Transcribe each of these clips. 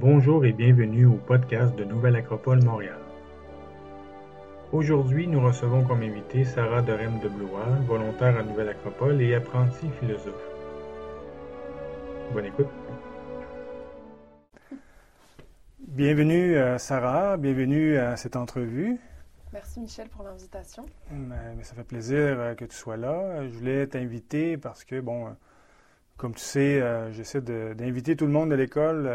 Bonjour et bienvenue au podcast de Nouvelle Acropole Montréal. Aujourd'hui, nous recevons comme invité Sarah Dorem de Blois, volontaire à Nouvelle Acropole et apprentie philosophe. Bonne écoute. Bienvenue euh, Sarah, bienvenue à cette entrevue. Merci Michel pour l'invitation. Mais, ça fait plaisir euh, que tu sois là. Je voulais t'inviter parce que, bon, euh, comme tu sais, j'essaie d'inviter tout le monde de l'école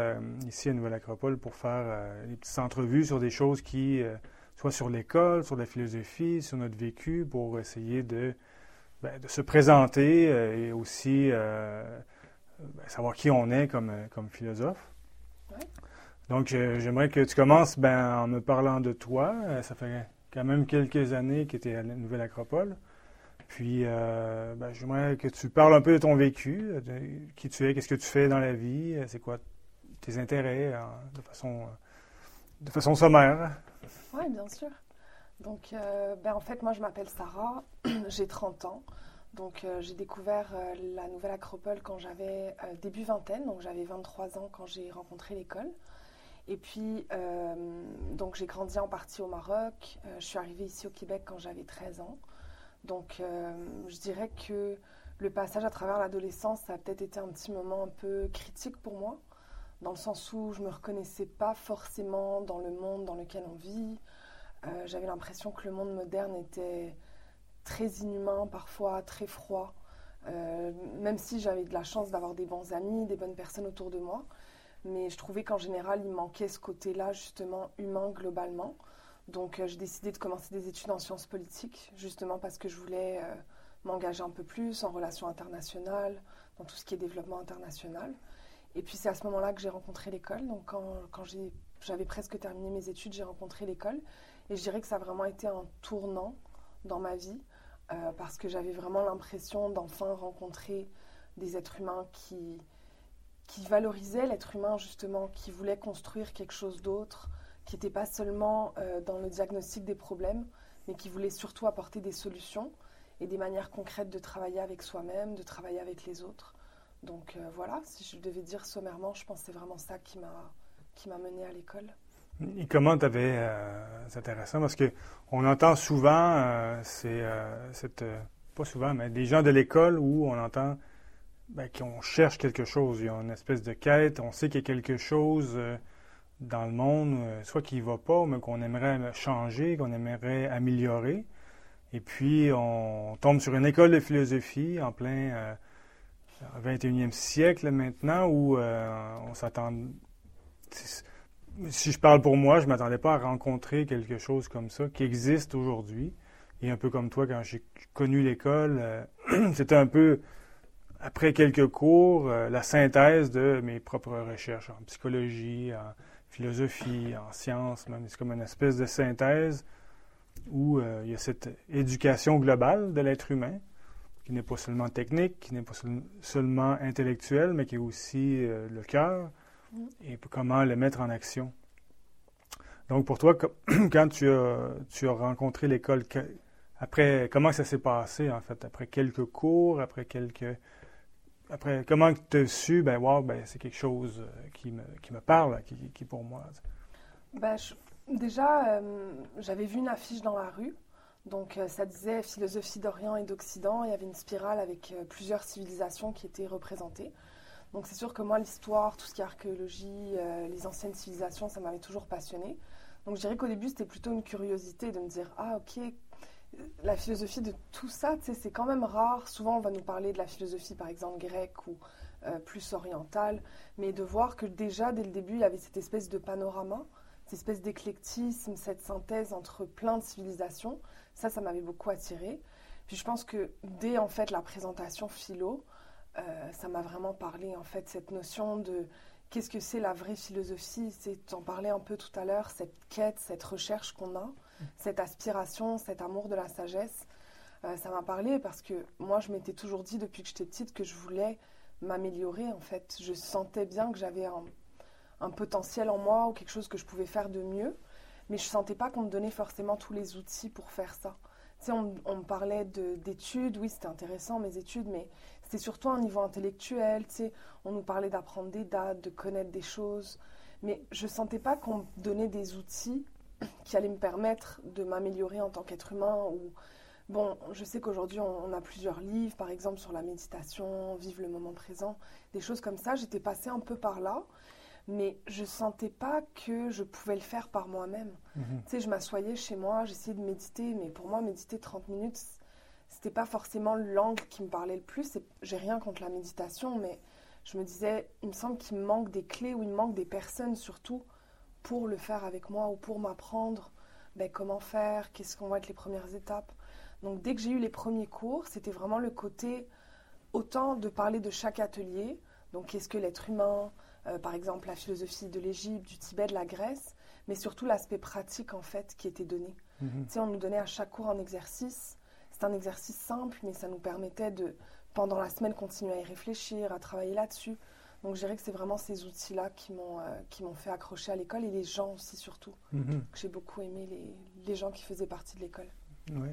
ici à Nouvelle-Acropole pour faire des petites entrevues sur des choses qui, soit sur l'école, sur la philosophie, sur notre vécu, pour essayer de, ben, de se présenter et aussi ben, savoir qui on est comme, comme philosophe. Donc, j'aimerais que tu commences ben, en me parlant de toi. Euh, ça fait quand même quelques années que tu es à la Nouvelle Acropole. Puis, euh, ben, j'aimerais que tu parles un peu de ton vécu, de qui tu es, qu'est-ce que tu fais dans la vie, euh, c'est quoi tes intérêts de, façon, de façon sommaire. Oui, bien sûr. Donc, ben, en fait, moi, je m'appelle Sarah, j'ai 30 ans. Donc, j'ai découvert la Nouvelle Acropole quand j'avais début vingtaine, donc j'avais 23 ans quand j'ai rencontré l'école. Et puis, euh, donc j'ai grandi en partie au Maroc. Euh, je suis arrivée ici au Québec quand j'avais 13 ans. Donc, euh, je dirais que le passage à travers l'adolescence, ça a peut-être été un petit moment un peu critique pour moi, dans le sens où je ne me reconnaissais pas forcément dans le monde dans lequel on vit. j'avais l'impression que le monde moderne était très inhumain, parfois très froid. même si j'avais de la chance d'avoir des bons amis, des bonnes personnes autour de moi, mais je trouvais qu'en général, il manquait ce côté-là, justement, humain globalement. Donc, euh, j'ai décidé de commencer des études en sciences politiques, justement parce que je voulais euh, m'engager un peu plus en relations internationales, dans tout ce qui est développement international. Et puis, c'est à ce moment-là que j'ai rencontré l'école. Donc, quand, j'avais presque terminé mes études, j'ai rencontré l'école. Et je dirais que ça a vraiment été un tournant dans ma vie, euh, parce que j'avais vraiment l'impression d'enfin rencontrer des êtres humains qui, valorisait l'être humain justement, qui voulait construire quelque chose d'autre, qui n'était pas seulement euh, dans le diagnostic des problèmes, mais qui voulait surtout apporter des solutions et des manières concrètes de travailler avec soi-même, de travailler avec les autres. Donc euh, voilà, si je devais dire sommairement, je pense que c'est vraiment ça qui m'a qui mené à l'école. Et comment tu avais, euh, c'est intéressant parce que on entend souvent, c'est pas souvent, mais des gens de l'école où on entend ben, qu'on cherche quelque chose. Il y a une espèce de quête. On sait qu'il y a quelque chose dans le monde, euh, soit qui ne va pas, mais qu'on aimerait changer, qu'on aimerait améliorer. Et puis, on tombe sur une école de philosophie en plein 21e euh, siècle maintenant, où on s'attend. Si je parle pour moi, je ne m'attendais pas à rencontrer quelque chose comme ça qui existe aujourd'hui. Et un peu comme toi, quand j'ai connu l'école, c'était un peu après quelques cours, euh, la synthèse de mes propres recherches en psychologie, en philosophie, en sciences, même. C'est comme une espèce de synthèse où euh, il y a cette éducation globale de l'être humain, qui n'est pas seulement technique, qui n'est pas seulement intellectuelle, mais qui est aussi euh, le cœur, mm. et comment le mettre en action. Donc pour toi, quand tu as, tu as rencontré l'école, après, comment ça s'est passé en fait? Après quelques cours, après quelques après, comment tu as su, ben, wow, ben, c'est quelque chose euh, qui me, qui me parle, qui, qui pour moi. Ben, déjà, euh, j'avais vu une affiche dans la rue. Donc, euh, ça disait philosophie d'Orient et d'Occident. Il y avait une spirale avec plusieurs civilisations qui étaient représentées. Donc, c'est sûr que moi, l'histoire, tout ce qui est archéologie, les anciennes civilisations, ça m'avait toujours passionné. Donc, je dirais qu'au début, c'était plutôt une curiosité de me dire, ah, ok, la philosophie de tout ça, c'est quand même rare. Souvent, on va nous parler de la philosophie, par exemple, grecque ou euh, plus orientale, mais de voir que déjà, dès le début, il y avait cette espèce de panorama, cette espèce d'éclectisme, cette synthèse entre plein de civilisations, ça, ça m'avait beaucoup attiré. Puis je pense que dès, en fait, la présentation philo, euh, ça m'a vraiment parlé, en fait, cette notion de qu'est-ce que c'est la vraie philosophie, c'est, en parlais un peu tout à l'heure, cette quête, cette recherche qu'on a cette aspiration, cet amour de la sagesse. Euh, ça m'a parlé parce que moi, je m'étais toujours dit depuis que j'étais petite que je voulais m'améliorer. En fait, je sentais bien que j'avais un, potentiel en moi ou quelque chose que je pouvais faire de mieux, mais je sentais pas qu'on me donnait forcément tous les outils pour faire ça. Tu sais, on, me parlait d'études, oui, c'était intéressant mes études, mais c'était surtout un niveau intellectuel. Tu sais, on nous parlait d'apprendre des dates, de connaître des choses, Mais je sentais pas qu'on me donnait des outils qui allaient me permettre de m'améliorer en tant qu'être humain. Ou... Bon, je sais qu'aujourd'hui, on, a plusieurs livres, par exemple, sur la méditation, vivre le moment présent, des choses comme ça. J'étais passée un peu par là, mais je sentais pas que je pouvais le faire par moi-même. Mhm. Tu sais, je m'assoyais chez moi, j'essayais de méditer, mais pour moi, méditer 30 minutes, c'était pas forcément l'angle qui me parlait le plus. J'ai rien contre la méditation, mais je me disais, il me semble qu'il me manque des clés ou il me manque des personnes surtout pour le faire avec moi ou pour m'apprendre ben, comment faire, qu'est-ce qu'on va être les premières étapes. Donc dès que j'ai eu les premiers cours, c'était vraiment le côté autant de parler de chaque atelier, donc qu'est-ce que l'être humain, euh, par exemple la philosophie de l'Égypte, du Tibet, de la Grèce, mais surtout l'aspect pratique en fait qui était donné. Mhm. on nous donnait à chaque cours un exercice. C'est un exercice simple, mais ça nous permettait de pendant la semaine, continuer à y réfléchir, à travailler là-dessus. Donc je dirais que c'est vraiment ces outils-là qui m'ont euh, qui m'ont fait accrocher à l'école et les gens aussi surtout. Mhm. J'ai beaucoup aimé les, les, gens qui faisaient partie de l'école. Oui.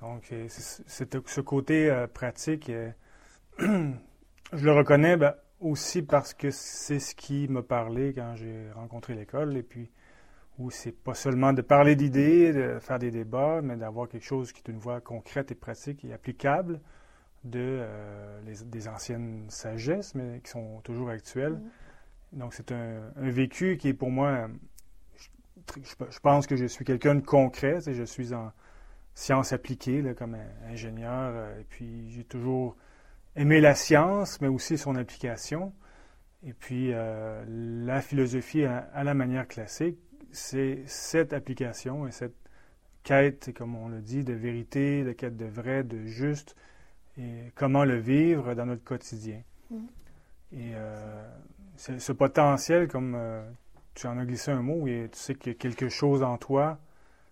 Donc c'est ce côté euh, pratique, euh, je le reconnais ben, aussi parce que c'est ce qui m'a parlé quand j'ai rencontré l'école et puis où c'est pas seulement de parler d'idées, de faire des débats, mais d'avoir quelque chose qui est une voie concrète et pratique et applicable de, des anciennes sagesses, mais qui sont toujours actuelles. Mm-hmm. Donc, c'est un, vécu qui est pour moi, je, pense que je suis quelqu'un de concret, et je suis en sciences appliquées comme ingénieur, euh, et puis j'ai toujours aimé la science, mais aussi son application. Et puis, euh, la philosophie à, la manière classique, c'est cette application et cette quête, comme on le dit, de vérité, de quête de vrai, de juste, et comment le vivre dans notre quotidien. Mm. Et euh, ce potentiel, comme euh, tu en as glissé un mot, et tu sais qu'il y a quelque chose en toi,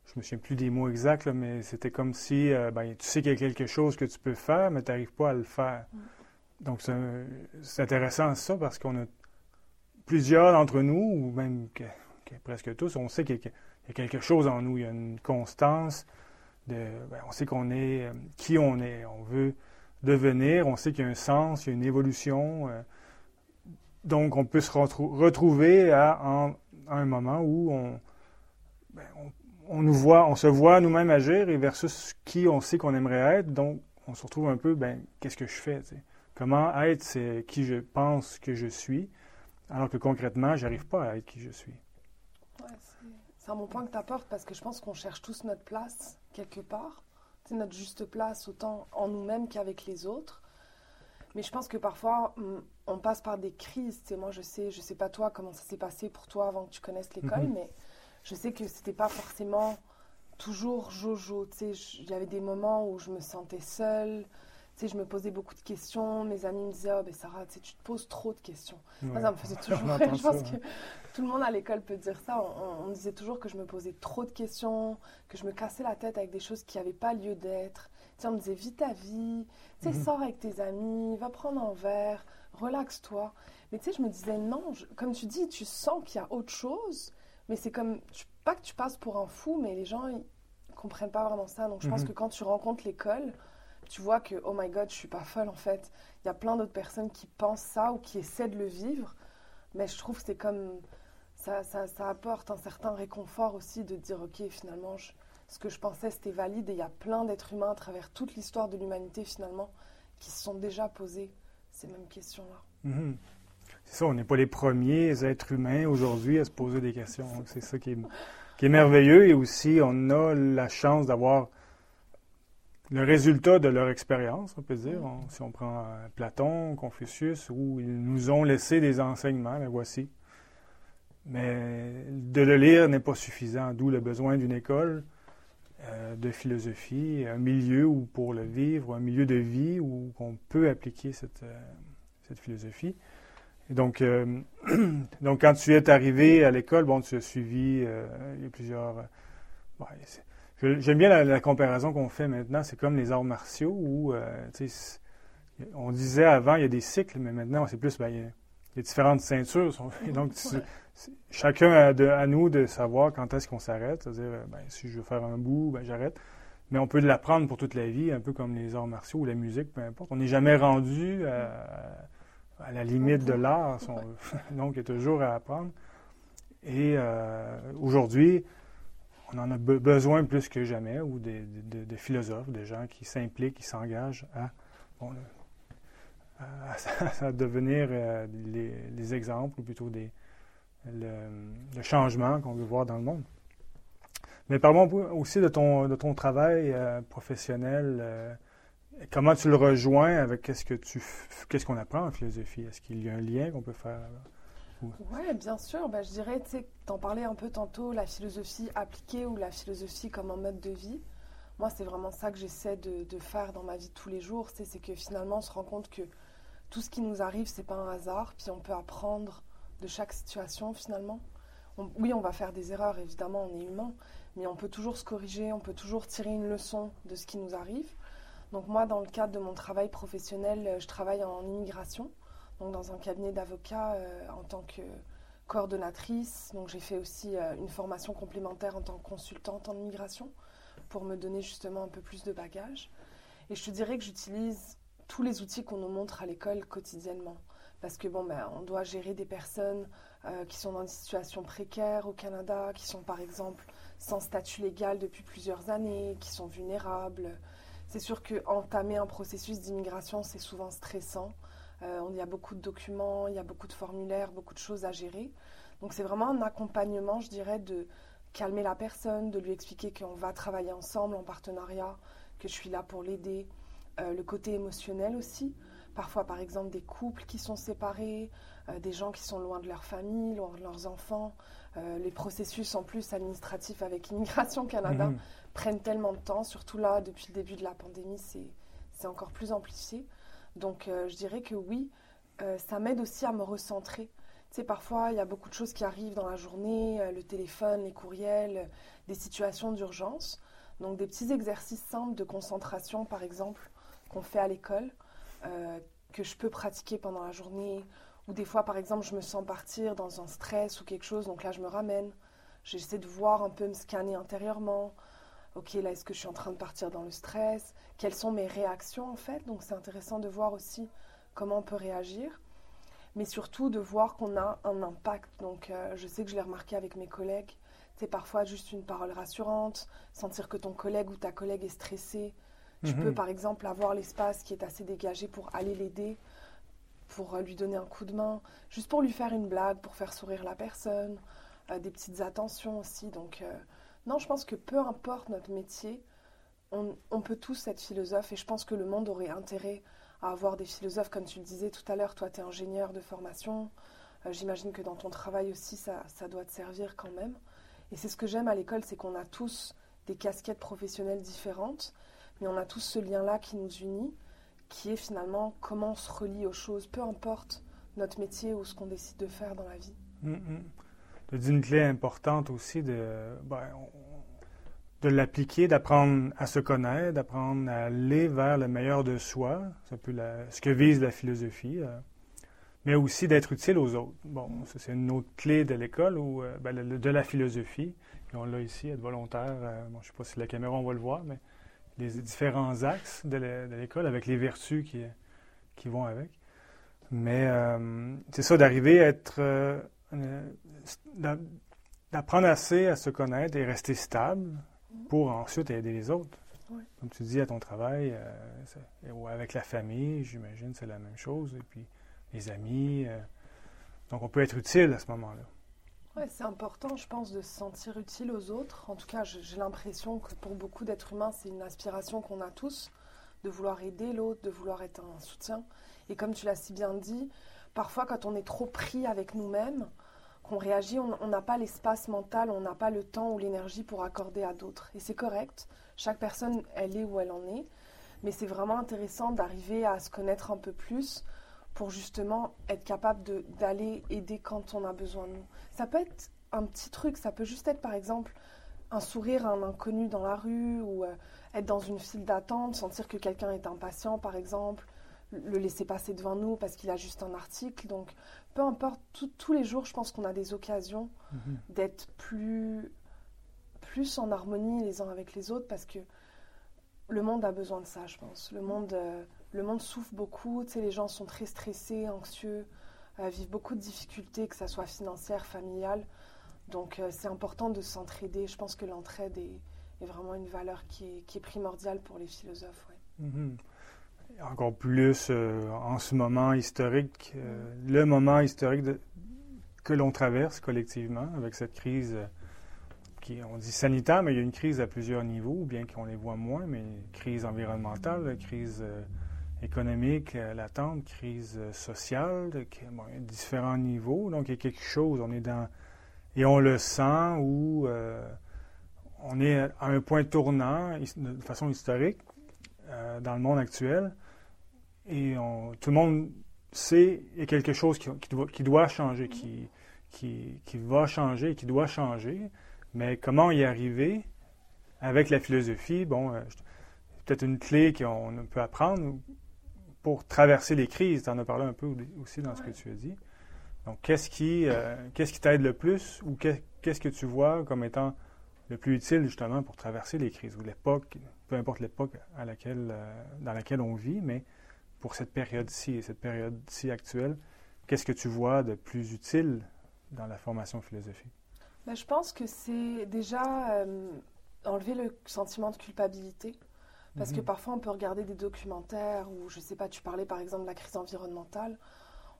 je me souviens plus des mots exacts, mais c'était comme si euh, ben, tu sais qu'il y a quelque chose que tu peux faire, mais tu n'arrives pas à le faire. Mm. Donc c'est intéressant ça parce qu'on a plusieurs d'entre nous, ou même presque tous, on sait qu'il y, a quelque chose en nous, il y a une constance, de, ben, on sait qu'on est qui on est, on veut devenir. On sait qu'il y a un sens, il y a une évolution. Euh, donc, on peut se retrouver à, un moment où ben, on, nous voit, on se voit nous-mêmes agir et versus qui on sait qu'on aimerait être. Donc, on se retrouve un peu, ben, qu'est-ce que je fais? Comment être c'est qui je pense que je suis, alors que concrètement, j'arrive pas à être qui je suis. c'est un bon point que tu apportes parce que je pense qu'on cherche tous notre place quelque part notre juste place autant en nous-mêmes qu'avec les autres. Mais je pense que parfois, mm, on passe par des crises. moi, je sais, je sais pas toi comment ça s'est passé pour toi avant que tu connaisses l'école, mhm. mais je sais que c'était pas forcément toujours jojo. il y avait des moments où je me sentais seule, je me posais beaucoup de questions. Mes amis me disaient, oh, ben Sarah, tu te poses trop de questions. ça me faisait toujours rire. Je pense que tout le monde à l'école peut dire ça. On, on, disait toujours que je me posais trop de questions, que je me cassais la tête avec des choses qui n'avaient pas lieu d'être. on me disait, vis ta vie, tu mhm. sors avec tes amis, va prendre un verre, relaxe-toi. Mais tu sais, je me disais, non, comme tu dis, tu sens qu'il y a autre chose, mais c'est comme, pas que tu passes pour un fou, mais les gens, ils comprennent pas vraiment ça. Donc je pense mhm. que quand tu rencontres l'école, tu vois que, oh my god, je suis pas folle en fait. Il y a plein d'autres personnes qui pensent ça ou qui essaient de le vivre. Mais je trouve que c'est comme. Ça, ça, apporte un certain réconfort aussi de dire, ok, finalement, ce que je pensais, c'était valide. Et il y a plein d'êtres humains à travers toute l'histoire de l'humanité, finalement, qui se sont déjà posés ces mêmes questions-là. Mm-hmm. C'est ça, on n'est pas les premiers êtres humains aujourd'hui à se poser des questions. C'est ça qui est merveilleux. Et aussi, on a la chance d'avoir le résultat de leur expérience, on peut dire. si on prend euh, Platon, Confucius, où ils nous ont laissé des enseignements, ben voici. Mais de le lire n'est pas suffisant, d'où le besoin d'une école euh, de philosophie, un milieu où pour le vivre, un milieu de vie où on peut appliquer cette, euh, philosophie. Donc, donc, quand tu es arrivé à l'école, bon, tu as suivi, il y a plusieurs... J'aime bien la, comparaison qu'on fait maintenant. C'est comme les arts martiaux où, euh, on disait avant, il y a des cycles, mais maintenant, c'est plus, ben, il, y a, différentes ceintures. Donc, chacun a de, à nous de savoir quand est-ce qu'on s'arrête. C'est-à-dire, euh, ben, si je veux faire un bout, ben, j'arrête. Mais on peut l'apprendre pour toute la vie, un peu comme les arts martiaux ou la musique, peu importe. On n'est jamais rendu à, la limite de l'art, Donc, il y a toujours à apprendre. Et aujourd'hui, on en a besoin plus que jamais, ou des, philosophes, des gens qui s'impliquent, qui s'engagent à, devenir les, exemples, ou plutôt des, le, changement qu'on veut voir dans le monde. Mais parlons aussi de ton, de ton travail professionnel Comment tu le rejoins avec qu'est-ce que tu qu'est-ce qu'on apprend en philosophie? Est-ce qu'il y a un lien qu'on peut faire Oui, bien sûr. Ben, je dirais, tu sais, t'en parlais un peu tantôt, la philosophie appliquée ou la philosophie comme un mode de vie. Moi, c'est vraiment ça que j'essaie de, de, faire dans ma vie de tous les jours. C'est que finalement, on se rend compte que tout ce qui nous arrive, c'est pas un hasard. Puis on peut apprendre de chaque situation finalement. oui, on va faire des erreurs, évidemment, on est humain, mais on peut toujours se corriger, on peut toujours tirer une leçon de ce qui nous arrive. Donc moi, dans le cadre de mon travail professionnel, euh, je travaille en immigration, donc dans un cabinet d'avocats euh, en tant que coordonnatrice. Donc j'ai fait aussi euh, une formation complémentaire en tant que consultante en immigration pour me donner justement un peu plus de bagages. Et je te dirais que j'utilise tous les outils qu'on nous montre à l'école quotidiennement. Parce que bon, ben, on doit gérer des personnes qui sont dans des situations précaires au Canada, qui sont par exemple sans statut légal depuis plusieurs années, qui sont vulnérables, c'est sûr qu'entamer un processus d'immigration, c'est souvent stressant. Euh, il y a beaucoup de documents, il y a beaucoup de formulaires, beaucoup de choses à gérer. Donc c'est vraiment un accompagnement, je dirais, de calmer la personne, de lui expliquer qu'on va travailler ensemble en partenariat, que je suis là pour l'aider. Euh, le côté émotionnel aussi. Parfois, par exemple, des couples qui sont séparés, euh, des gens qui sont loin de leur famille, loin de leurs enfants. les processus en plus administratifs avec Immigration Canada mhm prennent tellement de temps, surtout là, depuis le début de la pandémie, c'est encore plus amplifié. Donc euh, je dirais que oui, euh, ça m'aide aussi à me recentrer. Tu sais, parfois, il y a beaucoup de choses qui arrivent dans la journée, euh, le téléphone, les courriels, des situations d'urgence. Donc des petits exercices simples de concentration, par exemple, qu'on fait à l'école, que je peux pratiquer pendant la journée. Ou des fois, par exemple, je me sens partir dans un stress ou quelque chose, donc là, je me ramène. J'essaie de voir un peu, me scanner intérieurement, ok, là, est-ce que je suis en train de partir dans le stress? Quelles sont mes réactions en fait? Donc c'est intéressant de voir aussi comment on peut réagir, mais surtout de voir qu'on a un impact. Donc euh, je sais que je l'ai remarqué avec mes collègues, c'est parfois juste une parole rassurante, sentir que ton collègue ou ta collègue est stressé. Tu mhm. peux par exemple avoir l'espace qui est assez dégagé pour aller l'aider, pour euh, lui donner un coup de main, juste pour lui faire une blague, pour faire sourire la personne, euh, des petites attentions aussi. Donc non, je pense que peu importe notre métier, on, peut tous être philosophe et je pense que le monde aurait intérêt à avoir des philosophes, comme tu le disais tout à l'heure, toi tu es ingénieur de formation, euh, j'imagine que dans ton travail aussi ça, doit te servir quand même. Et c'est ce que j'aime à l'école, c'est qu'on a tous des casquettes professionnelles différentes, mais on a tous ce lien-là qui nous unit, qui est finalement comment on se relie aux choses, peu importe notre métier ou ce qu'on décide de faire dans la vie. Mm, mm d'une clé importante aussi de, ben, de l'appliquer, d'apprendre à se connaître, d'apprendre à aller vers le meilleur de soi, c'est peu ce que vise la philosophie, euh, mais aussi d'être utile aux autres. Bon, ça c'est une autre clé de l'école ou euh, ben, de la philosophie. On l'a ici, être volontaire. Euh, je ne sais pas si la caméra on va le voir, mais les différents axes de l'école avec les vertus qui, qui vont avec. Mais c'est ça, d'arriver à être d'apprendre assez à se connaître et rester stable pour ensuite aider les autres. Comme tu dis, à ton travail, euh, ou avec la famille, j'imagine, c'est la même chose. Et puis les amis. Euh, donc on peut être utile à ce moment-là. Oui, c'est important, je pense, de se sentir utile aux autres. En tout cas, j'ai l'impression que pour beaucoup d'êtres humains, c'est une aspiration qu'on a tous, de vouloir aider l'autre, de vouloir être un soutien. Et comme tu l'as si bien dit, parfois quand on est trop pris avec nous-mêmes, qu'on réagit, on n'a pas l'espace mental, on n'a pas le temps ou l'énergie pour accorder à d'autres. Et c'est correct, chaque personne, elle est où elle en est, mais c'est vraiment intéressant d'arriver à se connaître un peu plus pour justement être capable d'aller aider quand on a besoin de nous. Ça peut être un petit truc, ça peut juste être par exemple un sourire à un inconnu dans la rue ou euh, être dans une file d'attente, sentir que quelqu'un est impatient par exemple, le laisser passer devant nous parce qu'il a juste un article. Donc, peu importe, tous les jours, je pense qu'on a des occasions mhm. d'être plus, plus en harmonie les uns avec les autres parce que le monde a besoin de ça, je pense. Le monde, euh, le monde souffre beaucoup. Tu sais, les gens sont très stressés, anxieux, euh, vivent beaucoup de difficultés, que ce soit financières, familiales. Donc euh, c'est important de s'entraider. Je pense que l'entraide est, vraiment une valeur qui est, primordiale pour les philosophes. Mhm. Encore plus euh, en ce moment historique, euh, le moment historique que l'on traverse collectivement avec cette crise qui, on dit sanitaire, mais il y a une crise à plusieurs niveaux, bien qu'on les voit moins, mais crise environnementale, crise économique latente, crise sociale, différents niveaux. Donc il y a quelque chose, on est dans et on le sent où euh, on est à un point tournant de façon historique euh, dans le monde actuel et tout le monde sait qu'il y a quelque chose qui, doit, changer, qui, qui, va changer, qui doit changer. Mais comment y arriver avec la philosophie? Bon, euh, peut-être une clé qu'on peut apprendre pour traverser les crises. Tu en as parlé un peu aussi dans ce que tu as dit. Donc, qu'est-ce qui euh, qu'est-ce qui t'aide le plus ou qu'est-ce que tu vois comme étant le plus utile justement pour traverser les crises ou l'époque, peu importe l'époque à laquelle, euh, dans laquelle on vit, mais pour cette période-ci cette période-ci actuelle, qu'est-ce que tu vois de plus utile dans la formation philosophique? Ben, je pense que c'est déjà euh, enlever le sentiment de culpabilité. Parce que mhm. parfois, on peut regarder des documentaires où, je ne sais pas, tu parlais par exemple de la crise environnementale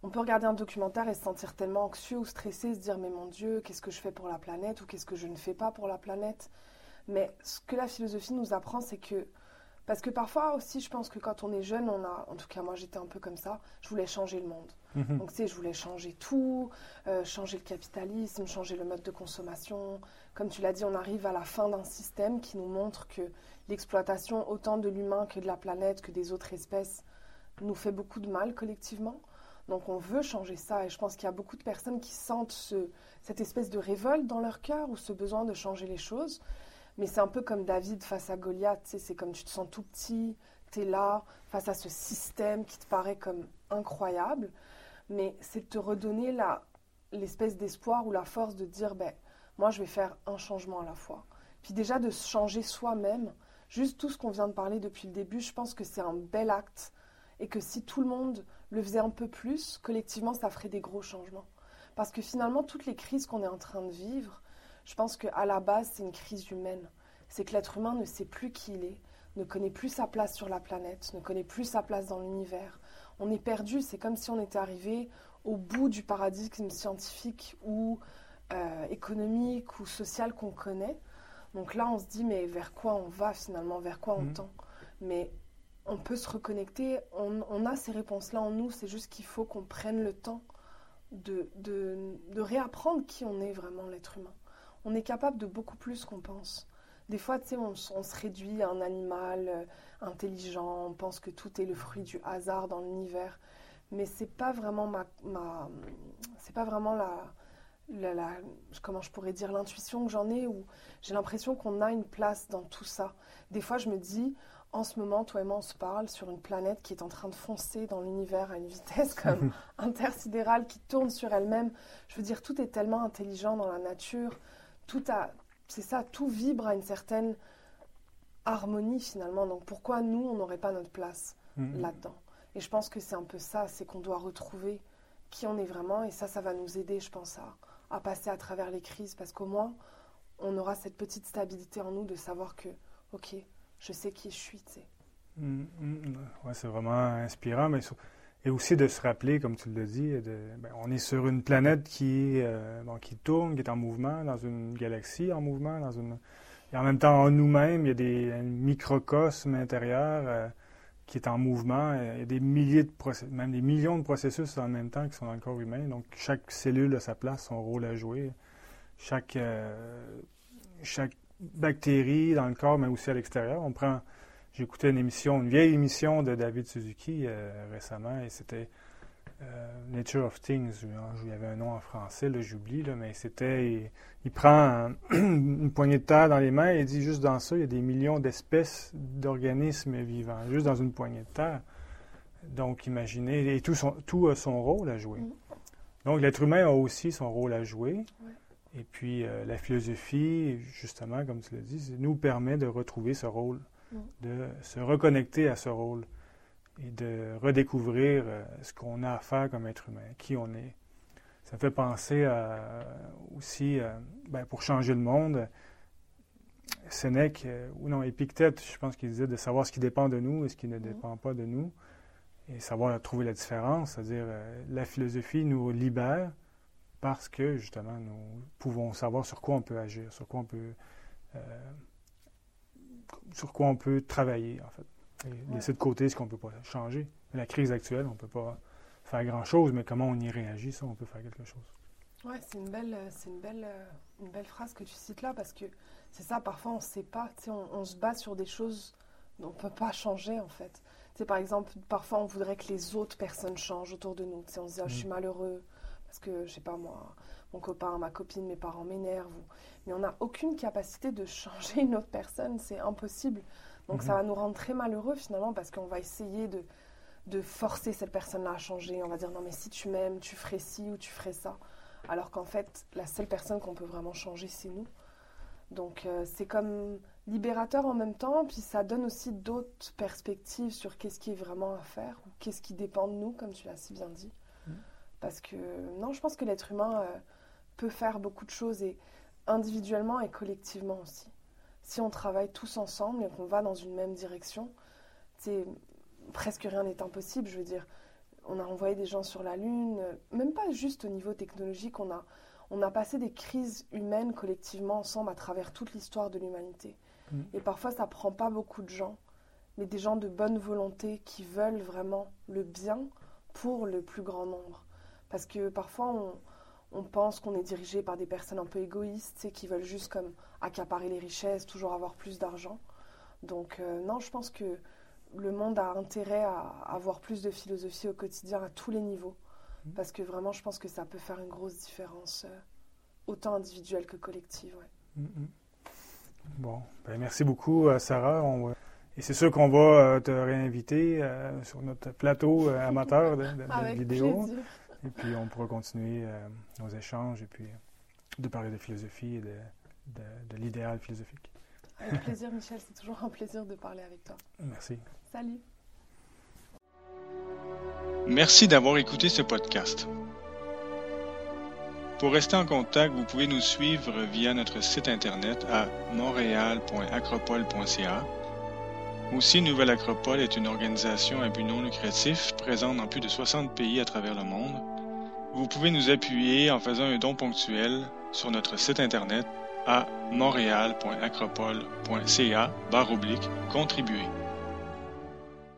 on peut regarder un documentaire et se sentir tellement anxieux ou stressé, se dire mais mon Dieu, qu'est-ce que je fais pour la planète ou qu'est-ce que je ne fais pas pour la planète? Mais ce que la philosophie nous apprend, c'est que parce que parfois aussi, je pense que quand on est jeune, on a, en tout cas moi j'étais un peu comme ça, je voulais changer le monde. Mhm. Donc tu sais, je voulais changer tout, euh, changer le capitalisme, changer le mode de consommation. Comme tu l'as dit, on arrive à la fin d'un système qui nous montre que l'exploitation autant de l'humain que de la planète, que des autres espèces, nous fait beaucoup de mal collectivement. Donc on veut changer ça et je pense qu'il y a beaucoup de personnes qui sentent ce, cette espèce de révolte dans leur cœur ou ce besoin de changer les choses. Mais c'est un peu comme David face à Goliath, c'est comme tu te sens tout petit, tu es là face à ce système qui te paraît comme incroyable, mais c'est de te redonner l'espèce d'espoir ou la force de dire, ben, moi je vais faire un changement à la fois. Puis déjà de changer soi-même, juste tout ce qu'on vient de parler depuis le début, je pense que c'est un bel acte et que si tout le monde le faisait un peu plus, collectivement, ça ferait des gros changements. Parce que finalement, toutes les crises qu'on est en train de vivre, je pense qu'à la base, c'est une crise humaine. C'est que l'être humain ne sait plus qui il est, ne connaît plus sa place sur la planète, ne connaît plus sa place dans l'univers. On est perdu, c'est comme si on était arrivé au bout du paradigme scientifique ou euh, économique ou social qu'on connaît. Donc là, on se dit, mais vers quoi on va finalement, vers quoi on mmh. tend? Mais on peut se reconnecter, on, a ces réponses-là en nous, c'est juste qu'il faut qu'on prenne le temps de, de, réapprendre qui on est vraiment, l'être humain. On est capable de beaucoup plus qu'on pense. Des fois, tu sais, on, se réduit à un animal euh, intelligent, on pense que tout est le fruit du hasard dans l'univers, mais c'est pas vraiment ma, ma c'est pas vraiment la, la, comment je pourrais dire l'intuition que j'en ai ou j'ai l'impression qu'on a une place dans tout ça. Des fois, je me dis, en ce moment, toi et moi, on se parle sur une planète qui est en train de foncer dans l'univers à une vitesse comme intersidérale, qui tourne sur elle-même. Je veux dire, tout est tellement intelligent dans la nature. Tout a, c'est ça, tout vibre à une certaine harmonie finalement. Donc pourquoi nous, on n'aurait pas notre place mm-hmm. là-dedans? Et je pense que c'est un peu ça, c'est qu'on doit retrouver qui on est vraiment. Et ça, ça va nous aider, je pense, à, à passer à travers les crises, parce qu'au moins, on aura cette petite stabilité en nous de savoir que, ok, je sais qui je suis, tu sais. Mm, mm, ouais, c'est vraiment inspirant, mais et aussi de se rappeler, comme tu l'as dit, de, ben, on est sur une planète qui, euh, qui tourne, qui est en mouvement, dans une galaxie en mouvement, dans une et en même temps en nous-mêmes, il y a des un microcosme intérieur euh, qui est en mouvement. Il y a des milliers de processus, même des millions de processus en même temps qui sont dans le corps humain. Donc chaque cellule a sa place, son rôle à jouer. Chaque euh, chaque bactéries dans le corps, mais aussi à l'extérieur. On prend, j'écoutais une émission, une vieille émission de David Suzuki euh, récemment, et c'était euh, Nature of Things. Il y avait un nom en français, j'oublie, mais c'était, il, prend une poignée de terre dans les mains et dit juste dans ça, il y a des millions d'espèces d'organismes vivants, juste dans une poignée de terre. Donc, imaginez, et tout, son, tout a son rôle à jouer. Mm. Donc, l'être humain a aussi son rôle à jouer. Et puis, euh, la philosophie, justement, comme tu l'as dit, nous permet de retrouver ce rôle. De se reconnecter à ce rôle et de redécouvrir euh, ce qu'on a à faire comme être humain, qui on est. ça fait penser aussi, ben, pour changer le monde, Sénèque, ou non, Épictète, je pense qu'il disait de savoir ce qui dépend de nous et ce qui ne mm-hmm. dépend pas de nous, et savoir trouver la différence, c'est-à-dire la philosophie nous libère parce que justement nous pouvons savoir sur quoi on peut agir, sur quoi on peut, sur quoi on peut travailler en fait. Et laisser de côté ce qu'on ne peut pas changer? La crise actuelle, on ne peut pas faire grand-chose, mais comment on y réagit, ça, on peut faire quelque chose. Oui, c'est une belle, c'est une belle, une belle phrase que tu cites là, parce que c'est ça, parfois on ne sait pas, on, on se bat sur des choses dont on ne peut pas changer en fait. sais, par exemple, parfois on voudrait que les autres personnes changent autour de nous. on se dit, ah, je suis mm. malheureux parce que, je sais pas moi, mon copain, ma copine, mes parents m'énervent. Mais on n'a aucune capacité de changer une autre personne, c'est impossible. Donc ça mhm. va nous rendre très malheureux finalement parce qu'on va essayer de, de forcer cette personne-là à changer. On va dire non mais si tu m'aimes, tu ferais ci ou tu ferais ça. Alors qu'en fait, la seule personne qu'on peut vraiment changer, c'est nous. Donc euh, c'est comme libérateur en même temps, puis ça donne aussi d'autres perspectives sur qu'est-ce qui est vraiment à faire ou qu'est-ce qui dépend de nous, comme tu l'as si bien dit. Parce que non, je pense que l'être humain euh, peut faire beaucoup de choses et individuellement et collectivement aussi si on travaille tous ensemble et qu'on va dans une même direction, presque rien n'est impossible. Je veux dire, on a envoyé des gens sur la Lune, même pas juste au niveau technologique, on a, on a passé des crises humaines collectivement ensemble à travers toute l'histoire de l'humanité. Mm. Et parfois, ça prend pas beaucoup de gens, mais des gens de bonne volonté qui veulent vraiment le bien pour le plus grand nombre. Parce que parfois, on, on pense qu'on est dirigé par des personnes un peu égoïstes, qui veulent juste comme accaparer les richesses, toujours avoir plus d'argent. Donc euh, non, je pense que le monde a intérêt à avoir plus de philosophie au quotidien à tous les niveaux, mmh. parce que vraiment, je pense que ça peut faire une grosse différence, euh, autant individuelle que collective. Mmh, mmh. Bon, ben, merci beaucoup, euh, Sarah. Et c'est sûr qu'on va te réinviter sur notre plateau amateur de, de, vidéo. Et puis, on pourra continuer euh, nos échanges et puis de parler de philosophie et de, de, l'idéal philosophique. Avec plaisir, Michel. C'est toujours un plaisir de parler avec toi. Merci. Salut. Merci d'avoir écouté ce podcast. Pour rester en contact, vous pouvez nous suivre via notre site internet à montréal.acropole.ca aussi, Nouvelle Acropole est une organisation à but non lucratif présente dans plus de 60 pays à travers le monde. Vous pouvez nous appuyer en faisant un don ponctuel sur notre site internet à montréal.acropole.ca contribuer.